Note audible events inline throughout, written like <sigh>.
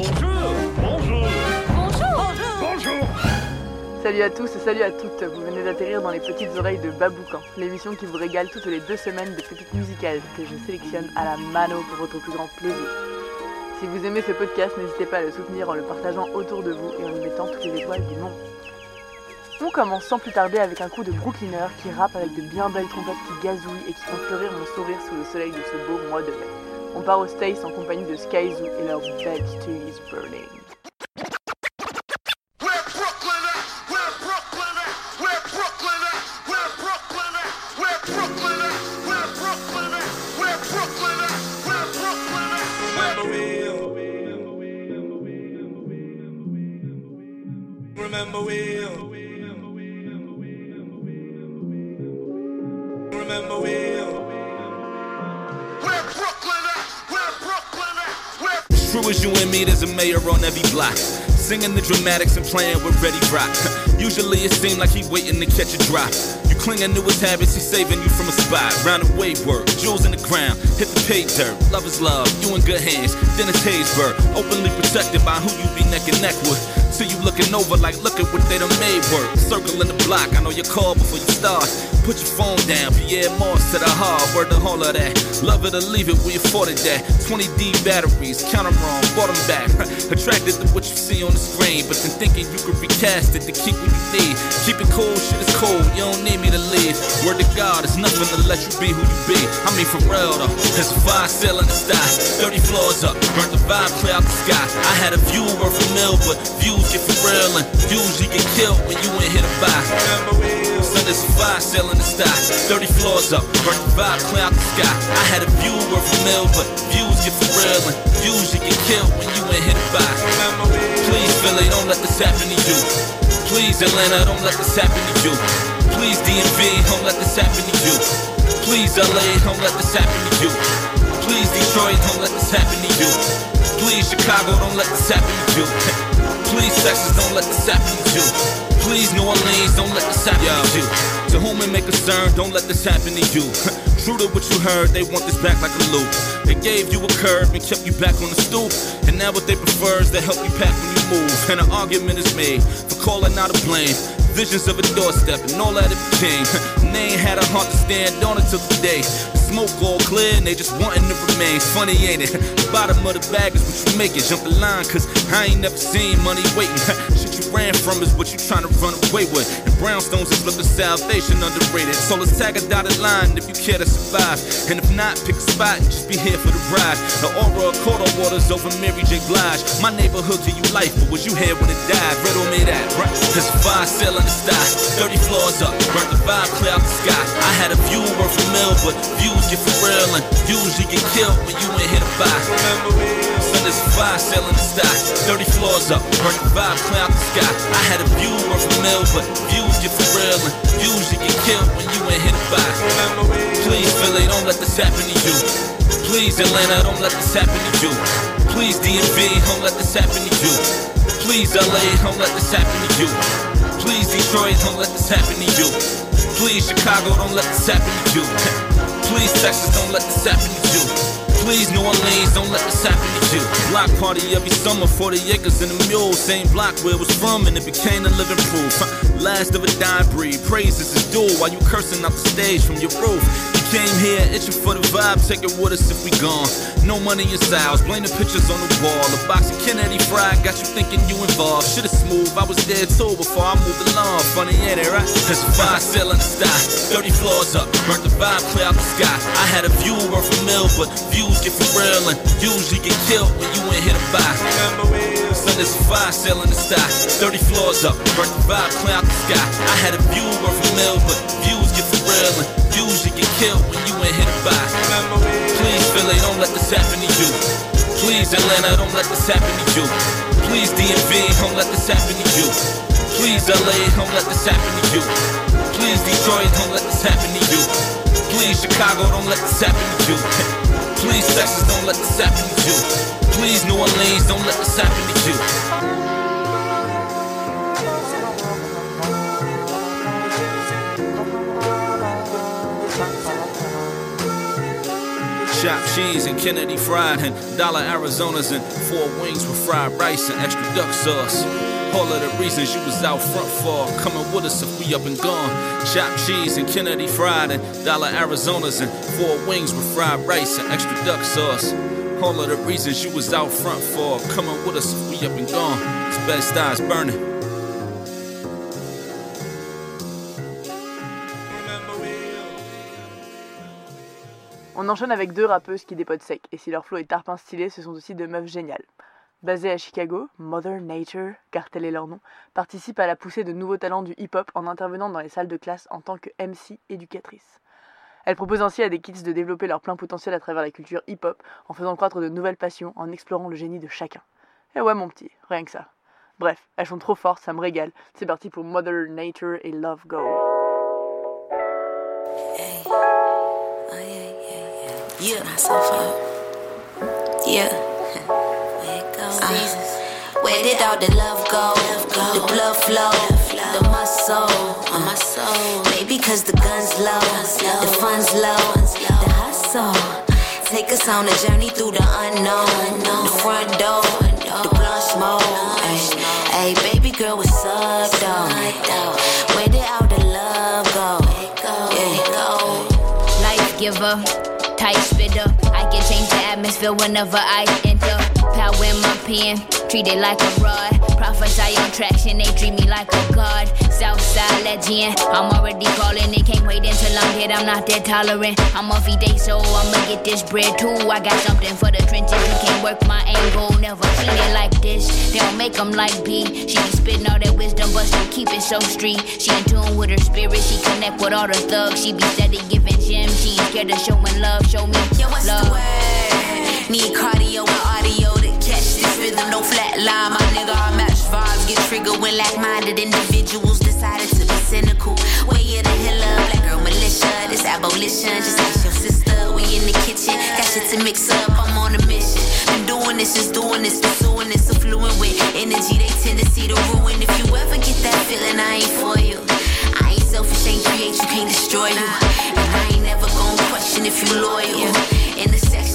Bonjour Bonjour Bonjour Bonjour Salut à tous et salut à toutes, vous venez d'atterrir dans les petites oreilles de Baboucan, l'émission qui vous régale toutes les deux semaines de pépites musicales que je sélectionne à la mano pour votre plus grand plaisir. Si vous aimez ce podcast, n'hésitez pas à le soutenir en le partageant autour de vous et en y mettant toutes les étoiles du monde. On commence sans plus tarder avec un coup de Brooklyner qui rappe avec de bien belles trompettes qui gazouillent et qui font fleurir mon sourire sous le soleil de ce beau mois de mai. On part au States en compagnie de Skyzoo et leur Bed to is Burning. Where Brooklyn True as you and me, there's a mayor on every block. Singing the dramatics and playing with Ready Rock. <laughs> Usually it seems like he waiting to catch a drop. You clinging to his habits, he's saving you from a spot. Round the way work, jewels in the ground, hit the pay dirt. Love is love, you in good hands. Dennis Haysbert, openly protected by who you be neck and neck with. Till you looking over like, look at what they done made work. Circling the block, I know your call before you start. Put your phone down, Pierre Moss to the hard, word the whole of that. Love it or leave it, we afforded that. 20D batteries, count 'em wrong, bought 'em back. <laughs> Attracted to what you see on the screen, but then thinking you could recast it to keep what you need. Keep it cool, shit is cold, you don't need me to leave. Word to God, it's nothing to let you be who you be. I mean, for real though, there's a fire still in the sky. 30 floors up, burnt the vibe clear out the sky. I had a view worth a mill, but views get for real and you get killed when you ain't hit a buy. So there's a fire still the sky. 30 floors up, burnt the vibe clear the sky. I had a view worth a mill, but views get for real and you get killed when you ain't hit a buy. Please, Philly, don't let this happen to you. Please, Atlanta, don't let this happen to you. Please, DMV, don't let this happen to you. Please, LA, don't let this happen to you. Please, Detroit, don't let this happen to you. Please, Chicago, don't let this happen to you. <laughs> Please, Texas, don't let this happen to you. Please, New Orleans, don't let this happen to you. To whom it may concern, don't let this happen to you. <laughs> True to what you heard, they want this back like a loop. They gave you a curve and kept you back on the stoop. And now what they prefer is to help you pack when you move. And an argument is made for calling out a blame. Visions of a doorstep and all that it became. <laughs> They ain't had a heart to stand on until today. Smoke all clear and they just wanting to remain. Funny, ain't it? Bottom of the bag is what you make it. Jump the line, cause I ain't never seen money waiting. Shit you ran from is what you trying to run away with. And brownstones is looking salvation underrated. So let's tag a dotted line if you care to survive. And if not, pick a spot and just be here for the ride. The aura of Cordo waters over Mary J. Blige. My neighborhood to you life, but was you here when it died? Riddle me that, right? A fire still in the sky. 30 floors up, burnt the vibe clear out the sky. I had a view worth a mill, but views get for real and you get killed when you ain't hit a buy. A fire still the sky. 30 floors up, burnt the vibe clear the sky. I had a view worth a mill, but views get for real and you get killed when you ain't hit a buy. Please, Philly, don't let this happen to you. Please, Atlanta, don't let this happen to you. Please, DMV, don't let this happen to you. Please, LA, don't let this happen to you. Please, Detroit, don't let this happen to you. Please, Chicago, don't let this happen to you. <laughs> Please, Texas, don't let this happen to you. Please, New Orleans, don't let this happen to you. Block party every summer, 40 acres and a mule. Same block where it was from, and it became a living proof. Last of a dying breed, praises is due while you cursing out the stage from your roof. Came here itching for the vibe, take it with us if we gone. No money in styles, blame the pictures on the wall. A box of Kennedy fried got you thinking you involved. Is smooth, I was there too before I moved along. Funny, ain't it, right? There's a fire still in the sky, 30 floors up, burnt the vibe clear out the sky. I had a view worth a mill, but views get for real and usually get killed when you ain't hit a buy. There's a fire still in the sky, 30 floors up, burnt the vibe clear out the sky. I had a view worth a mill, but views get for real and usually get killed when you ain't hit a buy. Please, Philly, don't let this happen to you. Please, Atlanta, don't let this happen to you. Please, DMV, don't let this happen to you. Please, LA, don't let this happen to you. Please, Detroit, don't let this happen to you. Please, Chicago, don't let this happen to you. Please, Texas, don't let this happen to you. Please, New Orleans, don't let this happen to you. Chopped cheese and Kennedy fried and dollar Arizonas and four wings with fried rice and extra duck sauce. All of the reasons you was out front for coming with us if we up and gone. Chopped cheese and Kennedy fried and dollar Arizonas and four wings with fried rice and extra duck sauce. All of the reasons you was out front for coming with us if we up and gone. It's best eyes burning. On enchaîne avec deux rappeuses qui dépotent sec, et si leur flow est tarpin stylé, ce sont aussi deux meufs géniales. Basées à Chicago, Mother Nature, car tel est leur nom, participent à la poussée de nouveaux talents du hip-hop en intervenant dans les salles de classe en tant que MC éducatrice. Elles proposent ainsi à des kids de développer leur plein potentiel à travers la culture hip-hop, en faisant croître de nouvelles passions, en explorant le génie de chacun. Et ouais mon petit, rien que ça. Bref, elles sont trop fortes, ça me régale. C'est parti pour Mother Nature et Love Go. Yeah. Myself up. Yeah. Where it goes. Uh, where did all the love go? The blood flow. The muscle. Uh, my soul. Maybe cause the gun's low. The fun's low. The hustle. Take us on a journey through the unknown. The front door. The blunt smoke. Hey, baby girl, what's up, though? Where did all the love go? Yeah. life giver, tight spitter. I can change the atmosphere whenever I enter. Power in my pen, treat it like a rod. Prophesy on traction, they treat me like a god. Southside legend, I'm already calling They Can't wait until I'm dead, I'm not that tolerant. I'm off day, so I'ma get this bread too. I got something for the trenches, you can't work my angle. Never seen it like this, they don't make them like B. She be spitting all that wisdom, but still keep it so street. She in tune with her spirit, she connect with all the thugs. She be steady giving gems, she ain't scared of showing love. Show me Yo, what's love. the word? Need cardio and audio to catch this rhythm. No flat line, my nigga. I match vibes. Get triggered when like-minded individuals decided to be cynical. Way of the hiller, black girl militia. This abolition, just ask your sister. We in the kitchen, got shit to mix up. I'm on a mission. Been doing this, just doing this, pursuing this, so fluent with energy. They tendency to ruin. If you ever get that feeling, I ain't for you. I ain't selfish, ain't create, you can't destroy you. And I ain't never gonna question if you loyal. In the sections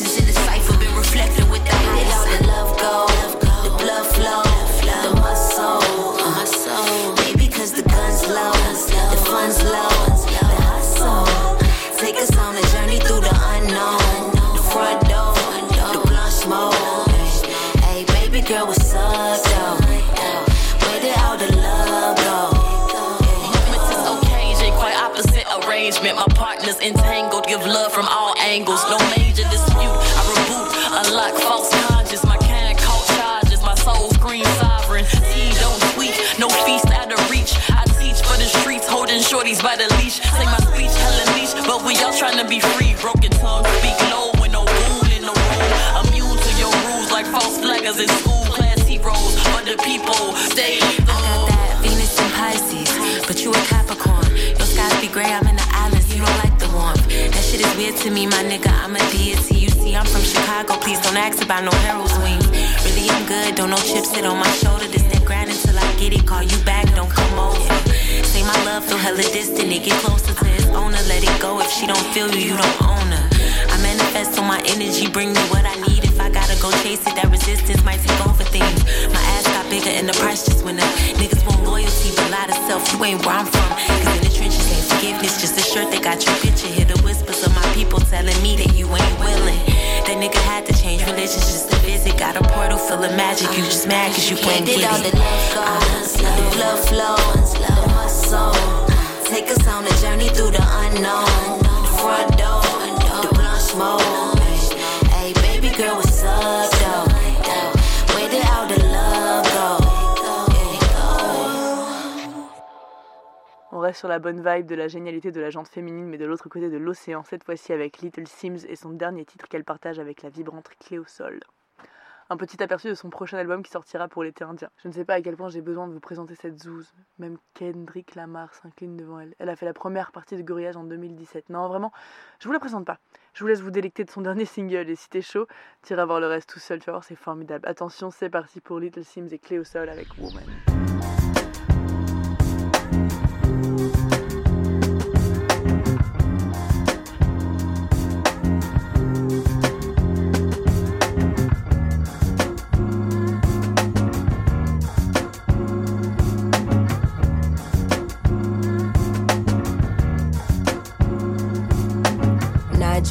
to me, my nigga, I'm a deity. You see, I'm from Chicago, please don't ask about no Harold's wings. Really, I'm good, don't no chips sit on my shoulder. This that grind until I get it, call you back, don't come over. Say my love feel hella distant, it get closer to its owner. Let it go if she don't feel you, you don't own her. I manifest on my energy, bring me what I need. If I gotta go chase it, that resistance might take over things. My ass got bigger and the price just went up. Niggas want loyalty, but lie to self, you ain't where I'm from. Forgiveness, just a shirt that got your picture. Hear the whispers of my people telling me that you ain't willing. That nigga had to change religions just to visit. Got a portal full of magic, you just mad cause you can't get all it. the love go? The blood flow, the muscle. Take us on a journey through the unknown. The front door, the blunt smoke. Hey, baby girl, what's up, though? Sur la bonne vibe de la génialité de la jante féminine, mais de l'autre côté de l'océan, cette fois-ci avec Little Sims et son dernier titre qu'elle partage avec la vibrante Cléo Sol. Un petit aperçu de son prochain album qui sortira pour l'été indien. Je ne sais pas à quel point j'ai besoin de vous présenter cette zouze. Même Kendrick Lamar s'incline devant elle. Elle a fait la première partie de Gorillaz en 2017. Non, vraiment, je vous la présente pas. Je vous laisse vous délecter de son <laughs> dernier single et si t'es chaud, t'iras voir le reste tout seul, tu vas voir, c'est formidable. Attention, c'est parti pour Little Sims et Cléo Sol avec Woman.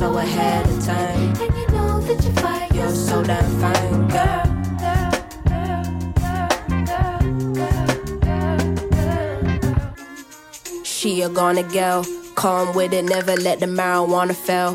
so ahead of time. and you know that you're fire. You're so damn fine, girl. She a gonna girl, calm with it, never let the marijuana fail.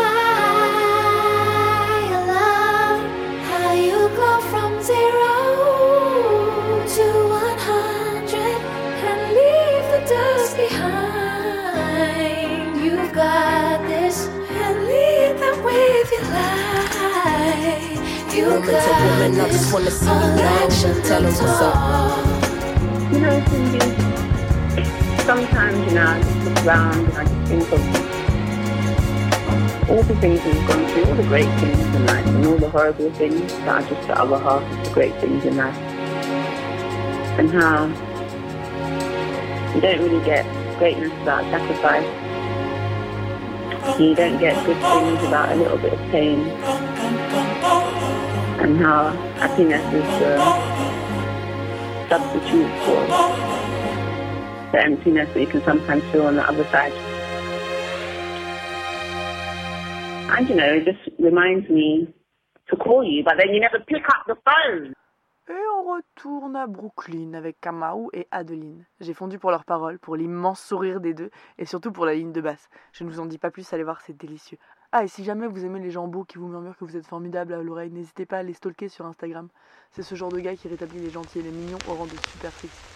You Woman to got woman, I this just wanna see you all action, glow. Tell 'em what's up. You know, Cindy, sometimes, you know, I just look around and I just think of all the things we've gone through, all the great things in life, and all the horrible things that are just the other half of the great things in life. And how you don't really get greatness without sacrifice. You don't get good things without a little bit of pain. And how happiness is the substitute for the emptiness that you can sometimes feel on the other side. And you know, it just reminds me to call you, but then you never pick up the phone. Et on retourne à Brooklyn avec Kamau et Adeline. J'ai fondu pour leurs paroles, pour l'immense sourire des deux et surtout pour la ligne de basse. Je ne vous en dis pas plus, allez voir, c'est délicieux. Ah, et si jamais vous aimez les gens beaux qui vous murmurent que vous êtes formidable à l'oreille, n'hésitez pas à les stalker sur Instagram. C'est ce genre de gars qui rétablit les gentils et les mignons au rang de super sexy.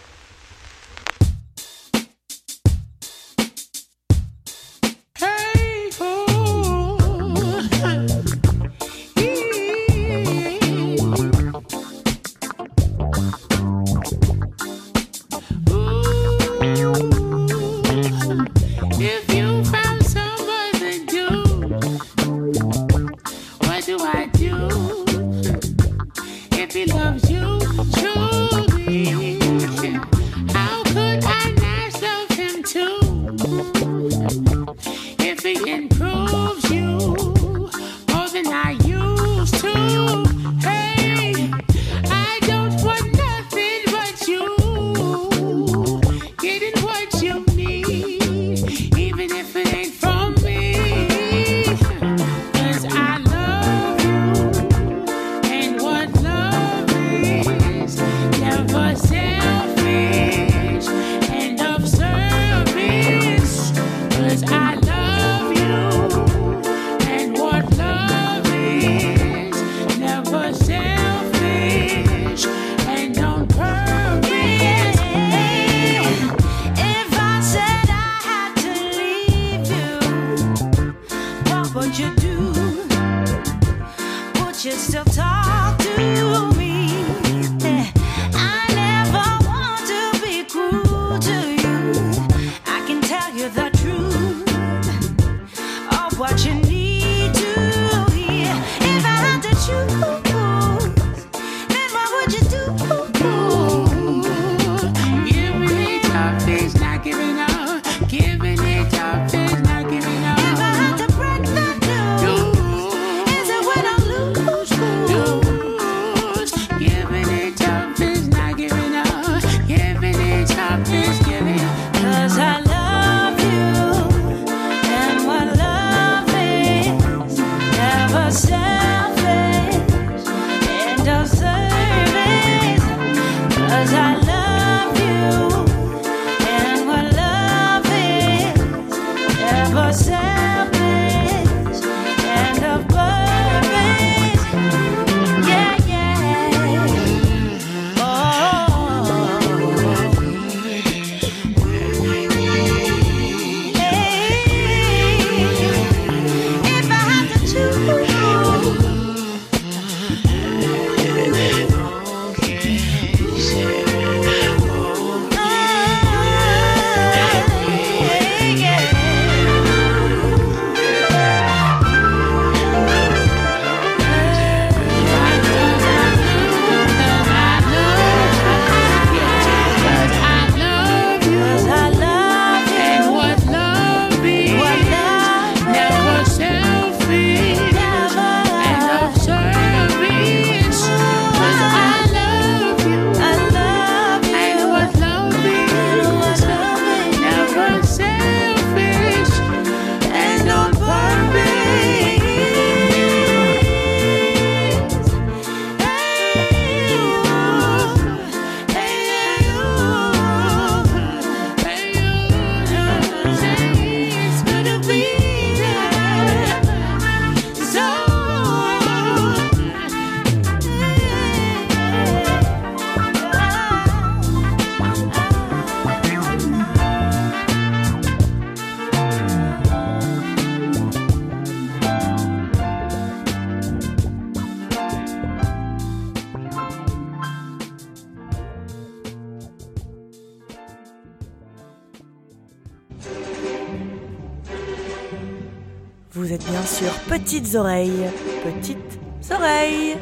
petites oreilles, petites oreilles,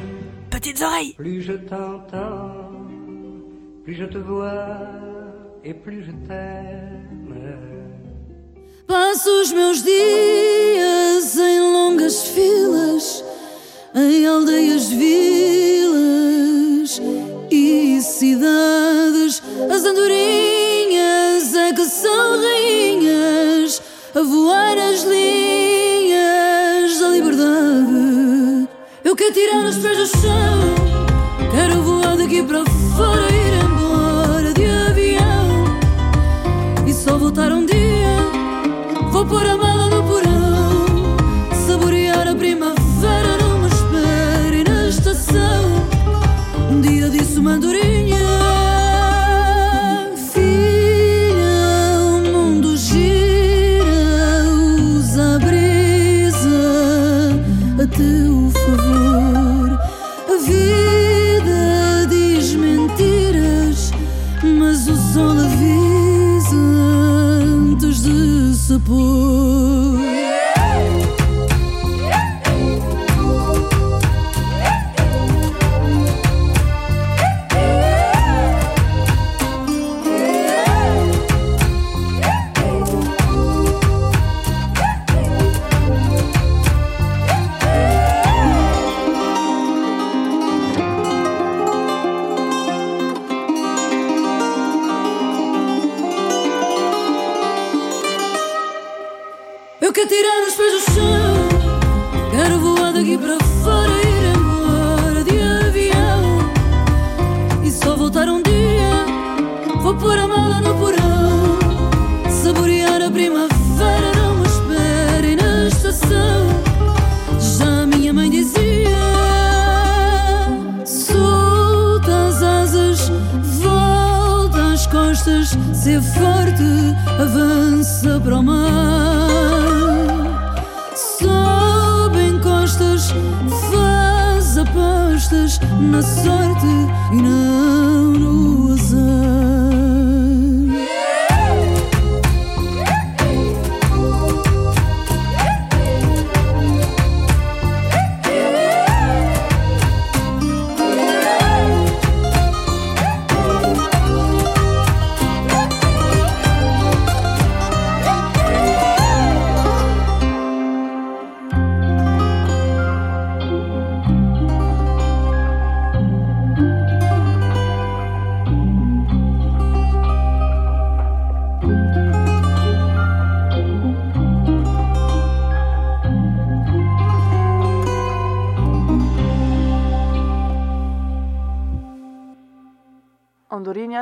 petites oreilles. Plus je t'entends, plus je te vois et plus je t'aime. Passo os meus dias em longas filas, em aldeias, vilas e cidades. As andorinhas é que são rainhas a voar as linhas. tirar os pés do chão. Quero voar daqui para fora, ir embora de avião. E só voltar um dia. Vou pôr a mão. ser forte, avança para o mar. Sobe encostas faz apostas na sorte e na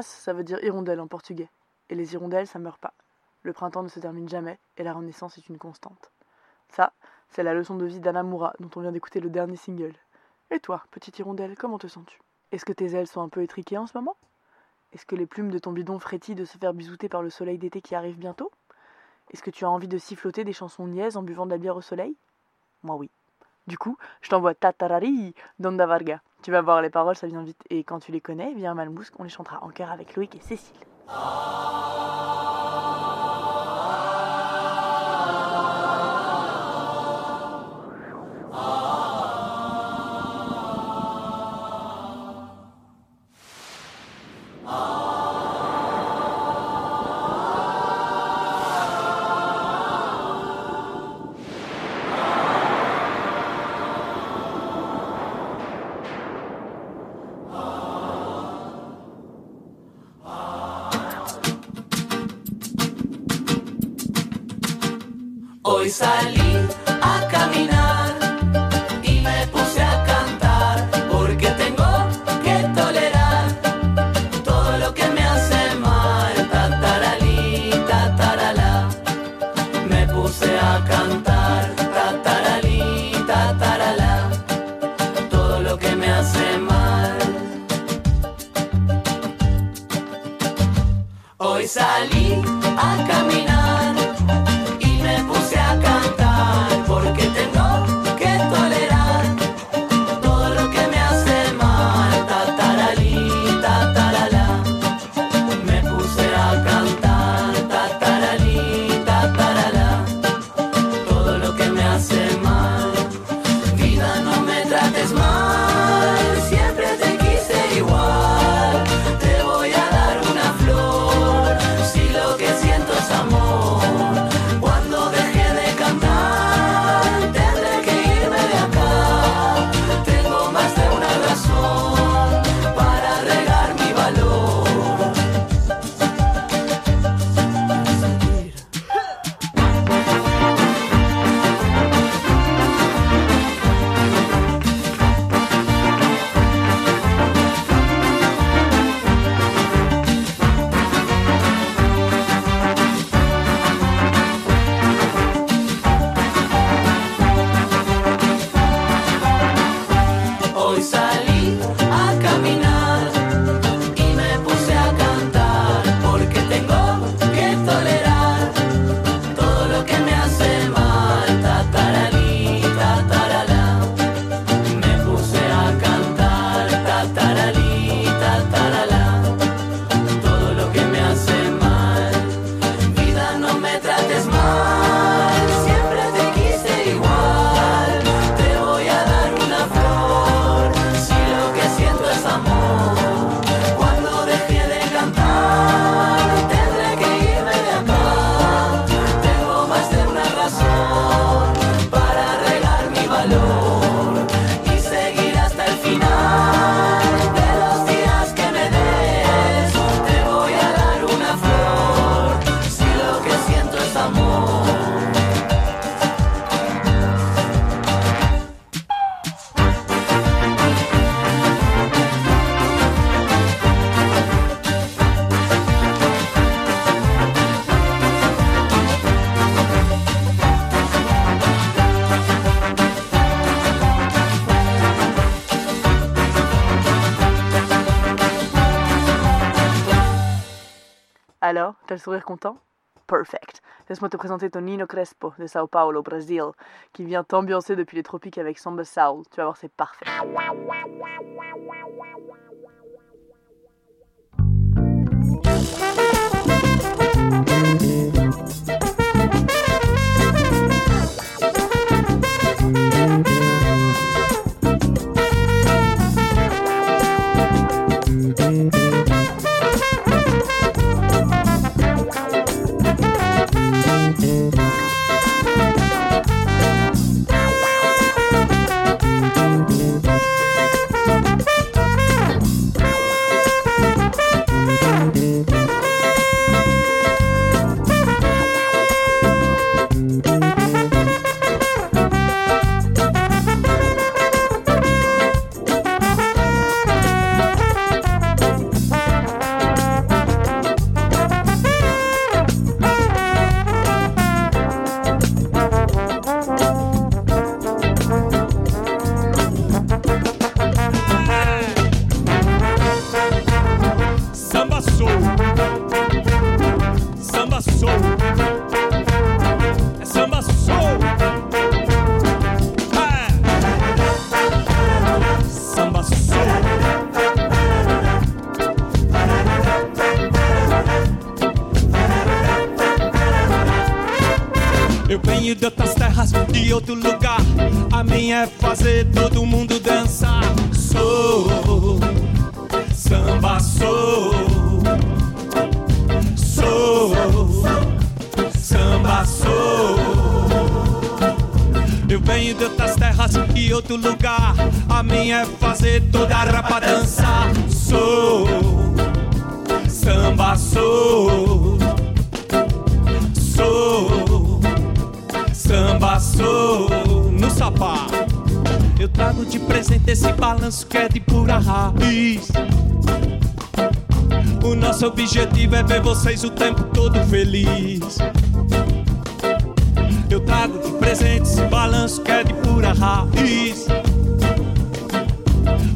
Ça veut dire hirondelle en portugais. Et les hirondelles, ça meurt pas. Le printemps ne se termine jamais et la renaissance est une constante. Ça, c'est la leçon de vie d'Anamura dont on vient d'écouter le dernier single. Et toi, petite hirondelle, comment te sens-tu? Est-ce que tes ailes sont un peu étriquées en ce moment? Est-ce que les plumes de ton bidon frétillent de se faire bisouter par le soleil d'été qui arrive bientôt? Est-ce que tu as envie de siffloter des chansons niaises en buvant de la bière au soleil? Moi oui. Du coup, je t'envoie Tatarari d'Onda Varga. Tu vas voir, les paroles, ça vient vite. Et quand tu les connais, viens à Malmousque, on les chantera en chœur avec Loïc et Cécile. salir. hoy sourire content? Perfect. Laisse-moi te présenter Tonino Crespo de Sao Paulo, Brésil, qui vient t'ambiancer depuis les tropiques avec Samba Soul. Tu vas voir, c'est parfait.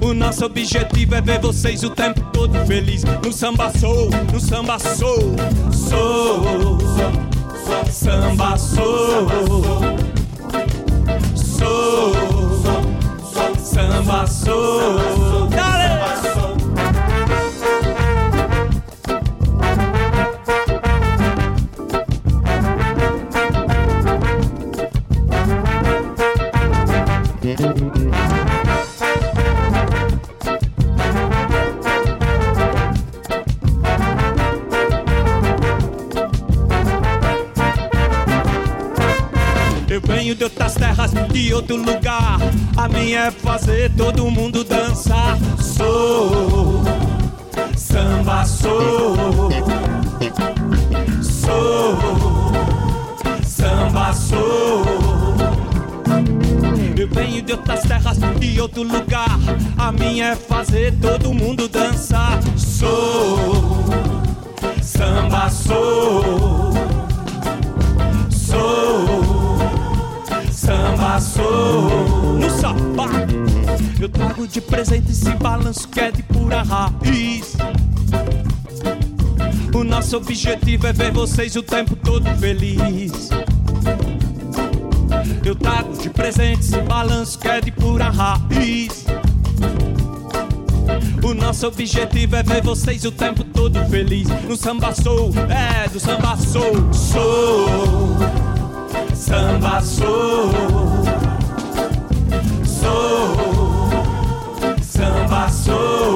O nosso objetivo é ver vocês o tempo todo feliz. No samba sou, no samba sou, sou, samba sou, sou, samba sou. Venho de outras terras, de outro lugar. A minha é fazer todo mundo dançar. Sou samba, sou, sou samba, sou. Eu venho de outras terras, de outro lugar. A minha é fazer todo mundo dançar. Sou samba, sou, samba sou no sapato. Eu trago de presente esse balanço que é de pura raiz. O nosso objetivo é ver vocês o tempo todo feliz. Eu trago de presente esse balanço que é de pura raiz. O nosso objetivo é ver vocês o tempo todo feliz. No samba sou, é do samba sou, sou samba sou, sou, samba sou,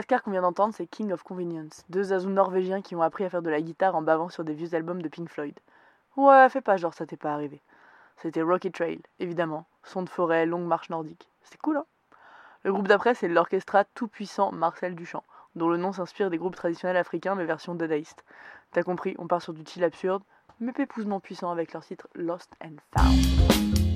Madagascar qu'on vient d'entendre, c'est King of Convenience, deux azous norvégiens qui ont appris à faire de la guitare en bavant sur des vieux albums de Pink Floyd. Ouais, fais pas genre ça t'est pas arrivé. C'était Rocky Trail, évidemment, son de forêt, longue marche nordique. C'est cool, hein Le groupe d'après, c'est l'orchestra tout-puissant Marcel Duchamp, dont le nom s'inspire des groupes traditionnels africains mais version dadaïste. T'as compris, on part sur du chill absurde, mais pépousement puissant avec leur titre Lost and Found.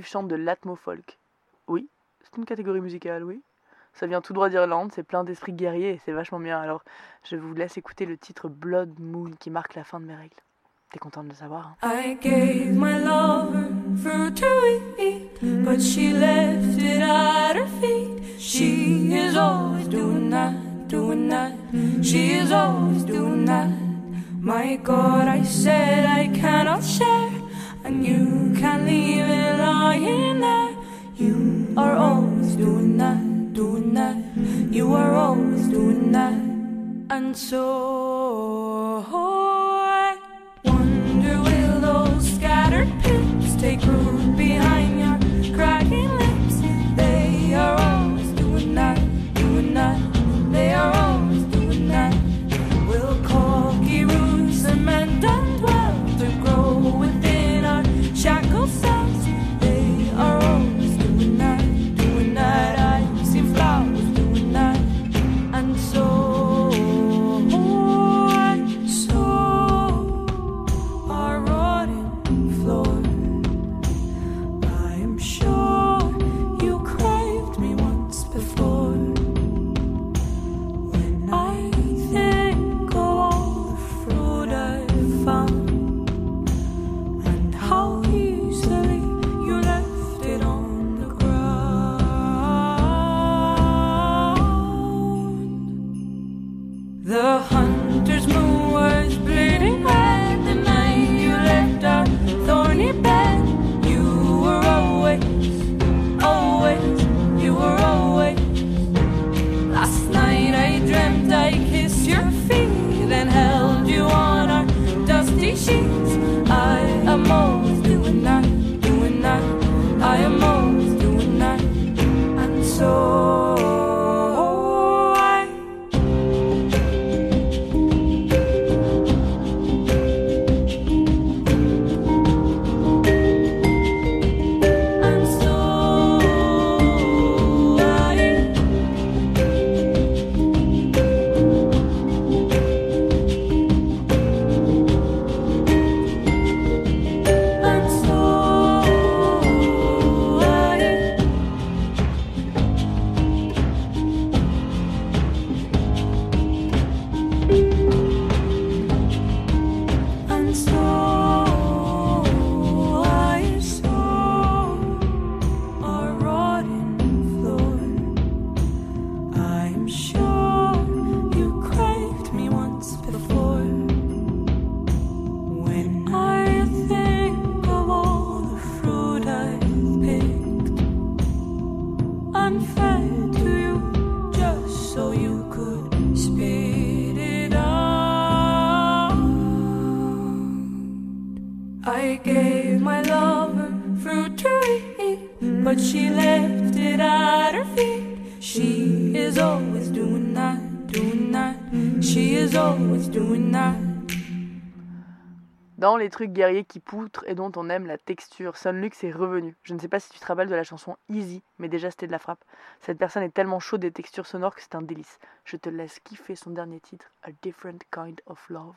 Suivent chantent de l'atmo-folk. Oui, c'est une catégorie musicale, oui. Ça vient tout droit d'Irlande, c'est plein d'esprit guerrier et c'est vachement bien. Alors, je vous laisse écouter le titre Blood Moon qui marque la fin de mes règles. T'es contente de le savoir hein I gave my lover fruit to eat, but she left it at her feet. She is always doing that, doing that. She is always doing that. My God, I said I cannot share, and you can't leave it lying there. You are always doing that, doing that. You are always doing that, and so. Dans les trucs guerriers qui poutrent et dont on aime la texture, Sunlux est revenu. Je ne sais pas si tu te rappelles de la chanson Easy, mais déjà c'était de la frappe. Cette personne est tellement chaude des textures sonores que c'est un délice. Je te laisse kiffer son dernier titre, A Different Kind of Love.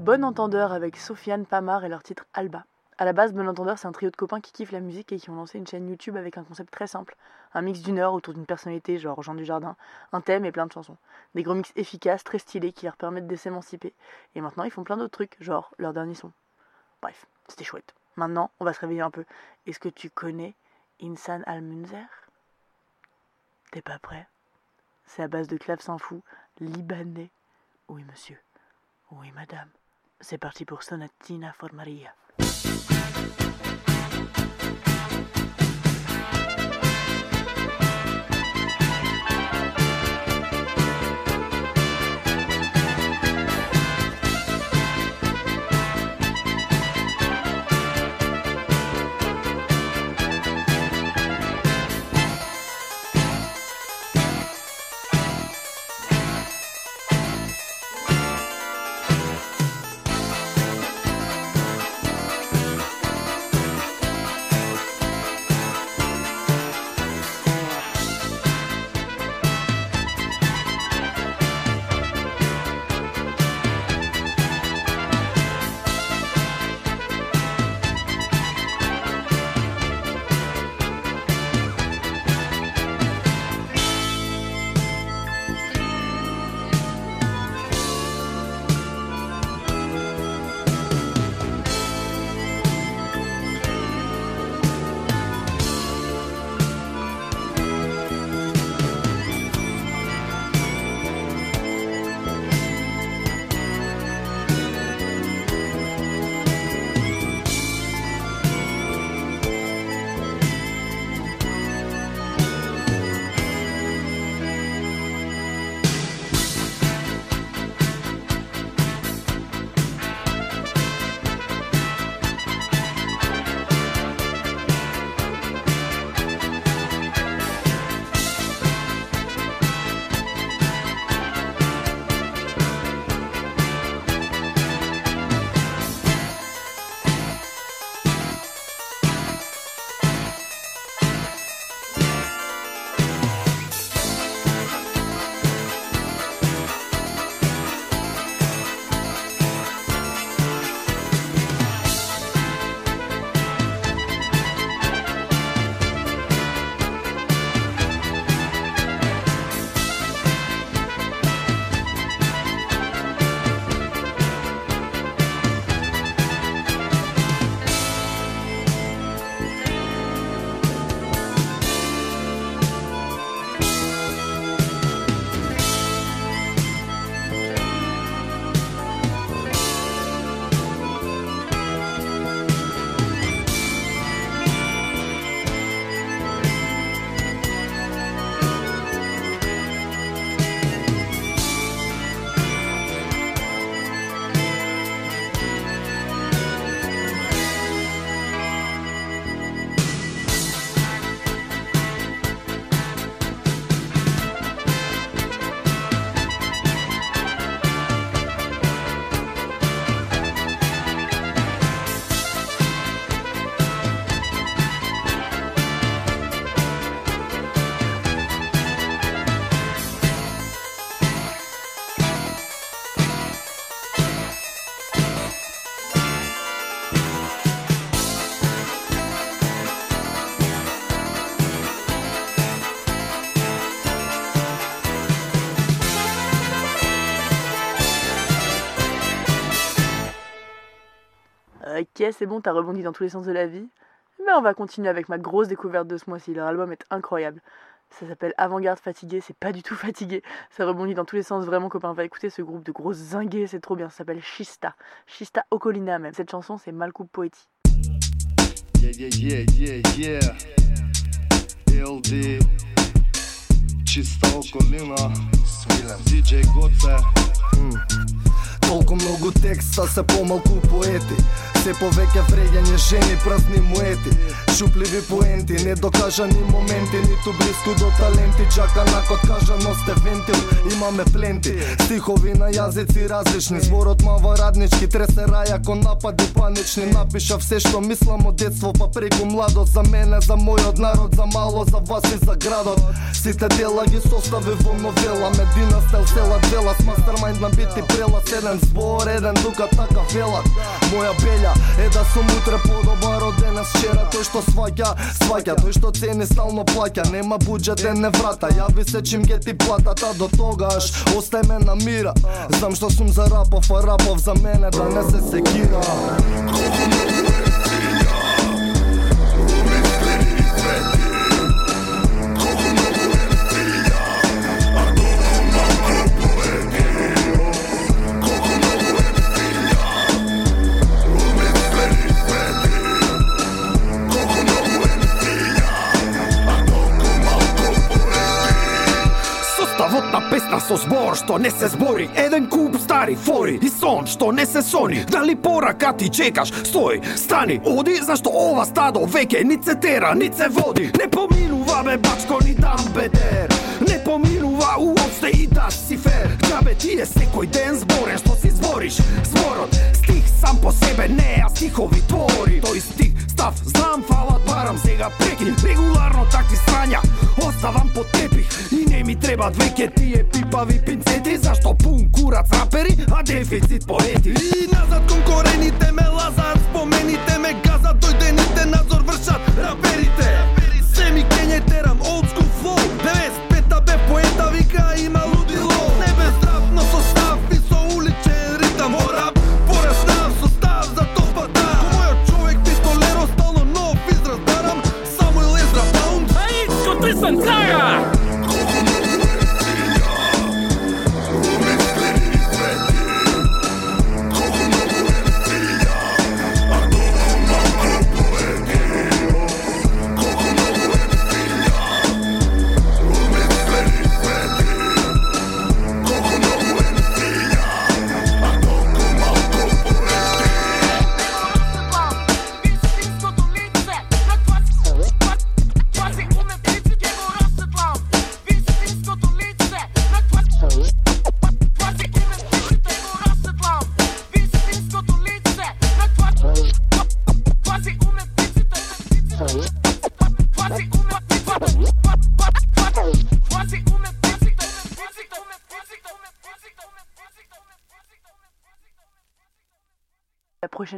Bon Entendeur avec Sofiane Pamar et leur titre Alba. À la base, Bon Entendeur, c'est un trio de copains qui kiffent la musique et qui ont lancé une chaîne YouTube avec un concept très simple. Un mix d'une heure autour d'une personnalité, genre Jean Dujardin, un thème et plein de chansons. Des gros mix efficaces, très stylés, qui leur permettent de s'émanciper. Et maintenant, ils font plein d'autres trucs, genre leur dernier son. Bref, c'était chouette. Maintenant, on va se réveiller un peu. Est-ce que tu connais Insan Al-Munzer? T'es pas prêt? C'est à base de clavecin fou, libanais. Oui, monsieur. Oui, madame. C'est parti pour Sonatina for c'est bon, t'as rebondi dans tous les sens de la vie. Mais on va continuer avec ma grosse découverte de ce mois-ci. Leur album est incroyable. Ça s'appelle Avant-garde fatigué, c'est pas du tout <laughs> fatigué. Ça rebondit dans tous les sens, vraiment copain. Va écouter ce groupe de grosses zingués, c'est trop bien. Ça s'appelle Shista. Shista Okolina même. Cette chanson, c'est Malcoup Poeti. Толку многу текста се помалку поети Се повеќе вреѓање жени, празни муети. Шупливи поенти, недокажани моменти Ниту близко до таленти, чака накот кажа но сте вентил Имаме пленти, стихови на јазици различни Зборот мава раднички, тресе раја кон напади панични. Напиша все што мислам од детство па преку младот За мене, за мојот народ, за мало, за вас и за градот. Сите дела ги состави во новела Медина стел села дела С мастермайнд на бити прела Седен збор, еден дука така велат Моја белја е да сум утре подобар од денес вчера Тој што сваќа, сваќа, тој што цени стално плаќа Нема буџет е не врата, јави се чим ге ти платата До тогаш, остај ме на мира. Знам што сум за рапов, а рапов за мене да не се секира. Составот со збор што не се збори. Еден куп стари фори и сон што не се сони. Дали порака ти чекаш, стој, стани, оди Зашто ова стадо веќе ни се тера, ни се води. Не поминува бе бачко ни дам бедер. Не поминува уопште и да си фер Джабе ти е секој ден зборен што си збориш. Зборот, стих сам по себе не, а стихови твори. Тој стих, став, знам, фалат, барам сега преки Регуларно такви срања оставам по тепих И не ми треба веќе тие пипави пинцети Зашто пун курац рапери, а дефицит поети. И назад кон корените ме лазат Спомените ме газат, дојдените надзор вршат раперите. Се ми кење терам, old флоу 95-та бе поета, вика има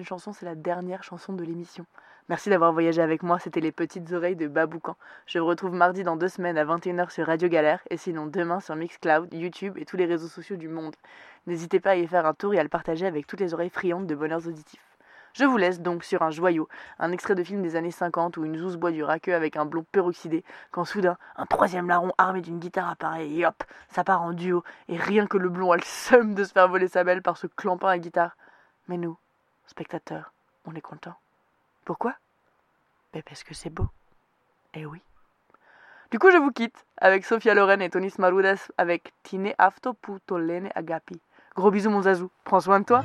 chanson, c'est la dernière chanson de l'émission. Merci d'avoir voyagé avec moi, c'était les petites oreilles de Baboucan. Je vous retrouve mardi dans deux semaines à 21h sur Radio Galère et sinon demain sur Mixcloud, YouTube et tous les réseaux sociaux du monde. N'hésitez pas à y faire un tour et à le partager avec toutes les oreilles friandes de bonheurs auditifs. Je vous laisse donc sur un joyau, un extrait de film des années 50 où une zouze boit du raqueux avec un blond peroxydé, quand soudain, un troisième larron armé d'une guitare apparaît et hop, ça part en duo, et rien que le blond a le seum de se faire voler sa belle par ce clampin à guitare. Mais nous, spectateurs, on est contents. Pourquoi? Ben parce que c'est beau. Eh oui. Du coup, je vous quitte avec Sophia Loren et Tony Smarudas avec Tine Afto Putolene Agapi. Gros bisous, mon Zazou. Prends soin de toi.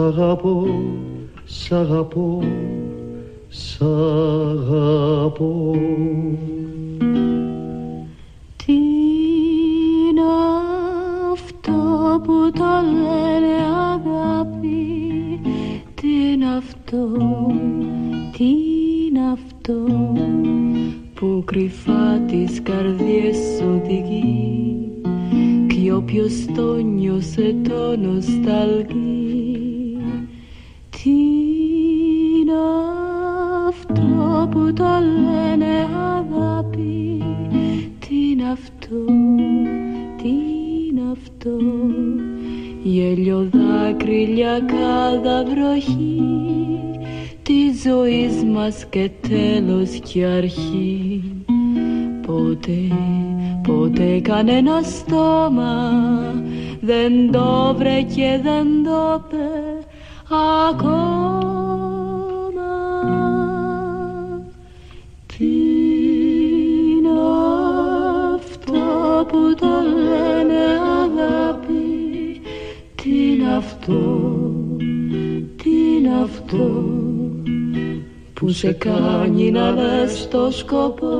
Σ' αγαπώ, σ' αγαπώ, σ' αγαπώ κανένα στόμα δεν το βρε και δεν το πε ακόμα. Τι είναι αυτό που το λένε αγάπη; Τι είναι αυτό, τι είναι αυτό που σε κάνει να δες το σκοπό;